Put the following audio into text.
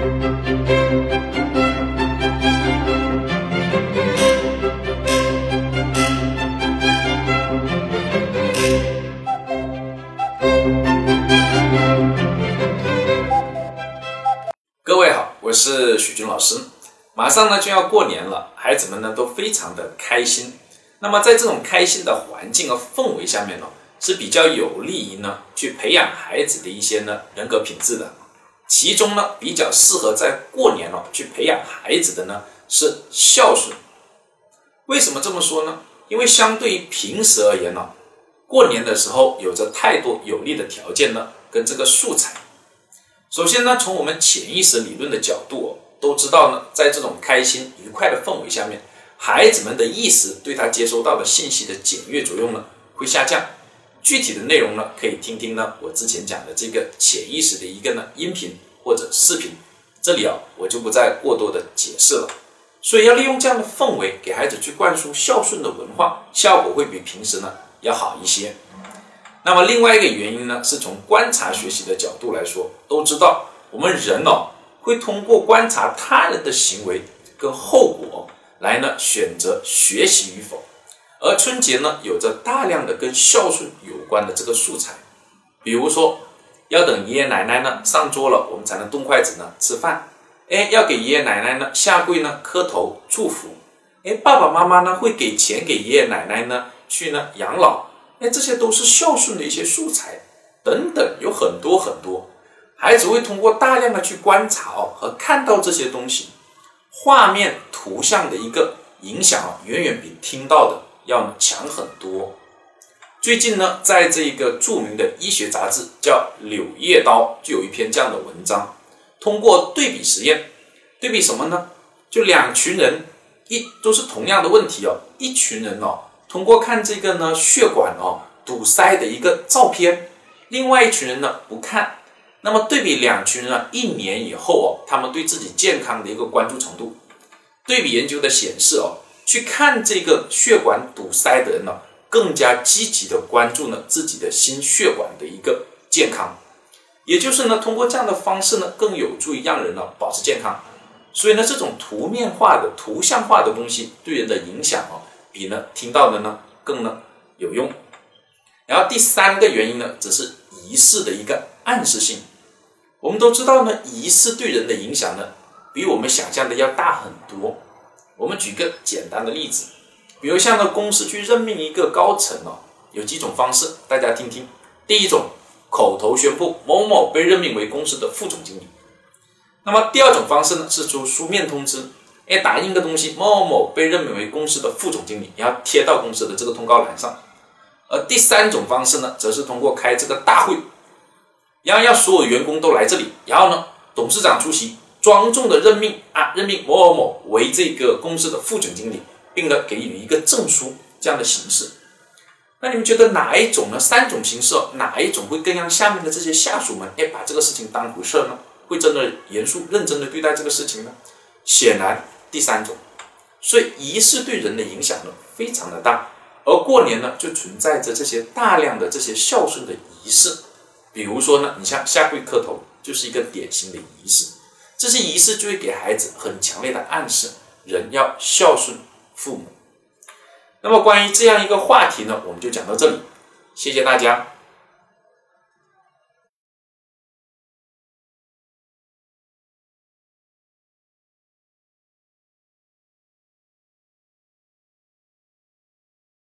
各位好，我是许军老师。马上呢就要过年了，孩子们呢都非常的开心。那么在这种开心的环境和氛围下面呢，是比较有利于呢去培养孩子的一些呢人格品质的。其中呢比较适合在过年了去培养孩子的呢是孝顺。为什么这么说呢？因为相对于平时而言呢，过年的时候有着太多有利的条件呢跟这个素材。首先呢，从我们潜意识理论的角度哦，都知道呢，在这种开心愉快的氛围下面，孩子们的意识对他接收到的信息的检阅作用呢会下降。具体的内容呢，可以听听呢我之前讲的这个潜意识的一个呢音频或者视频，这里啊我就不再过多的解释了。所以要利用这样的氛围给孩子去灌输孝顺的文化，效果会比平时呢要好一些。那么另外一个原因呢，是从观察学习的角度来说，都知道我们人哦会通过观察他人的行为跟后果来呢选择学习与否。而春节呢有着大量的跟孝顺有关的这个素材，比如说要等爷爷奶奶呢上桌了，我们才能动筷子呢吃饭。哎，要给爷爷奶奶呢下跪呢磕头祝福。哎，爸爸妈妈呢会给钱给爷爷奶奶呢去呢养老。哎，这些都是孝顺的一些素材，等等，有很多很多。孩子会通过大量的去观察哦，和看到这些东西，画面、图像的一个影响啊，远远比听到的要强很多。最近呢，在这个著名的医学杂志叫《柳叶刀》，就有一篇这样的文章，通过对比实验，对比什么呢？就两群人，一都是同样的问题哦，一群人哦。通过看这个呢血管哦堵塞的一个照片，另外一群人呢不看，那么对比两群人啊一年以后哦，他们对自己健康的一个关注程度，对比研究的显示哦，去看这个血管堵塞的人呢，更加积极的关注呢自己的心血管的一个健康，也就是呢通过这样的方式呢，更有助于让人呢保持健康，所以呢这种图面化的图像化的东西对人的影响哦。比呢听到的呢更呢有用，然后第三个原因呢，则是仪式的一个暗示性。我们都知道呢，仪式对人的影响呢，比我们想象的要大很多。我们举个简单的例子，比如像呢公司去任命一个高层哦，有几种方式，大家听听。第一种，口头宣布某某被任命为公司的副总经理。那么第二种方式呢，是出书面通知。哎，打印个东西，某某某被任命为公司的副总经理，然后贴到公司的这个通告栏上。而第三种方式呢，则是通过开这个大会，然后要所有员工都来这里，然后呢，董事长出席，庄重的任命啊，任命某某某为这个公司的副总经理，并呢给予一个证书这样的形式。那你们觉得哪一种呢？三种形式，哪一种会更让下面的这些下属们哎把这个事情当回事呢？会真的严肃认真的对待这个事情呢？显然。第三种，所以仪式对人的影响呢非常的大，而过年呢就存在着这些大量的这些孝顺的仪式，比如说呢，你像下跪磕头就是一个典型的仪式，这些仪式就会给孩子很强烈的暗示，人要孝顺父母。那么关于这样一个话题呢，我们就讲到这里，谢谢大家。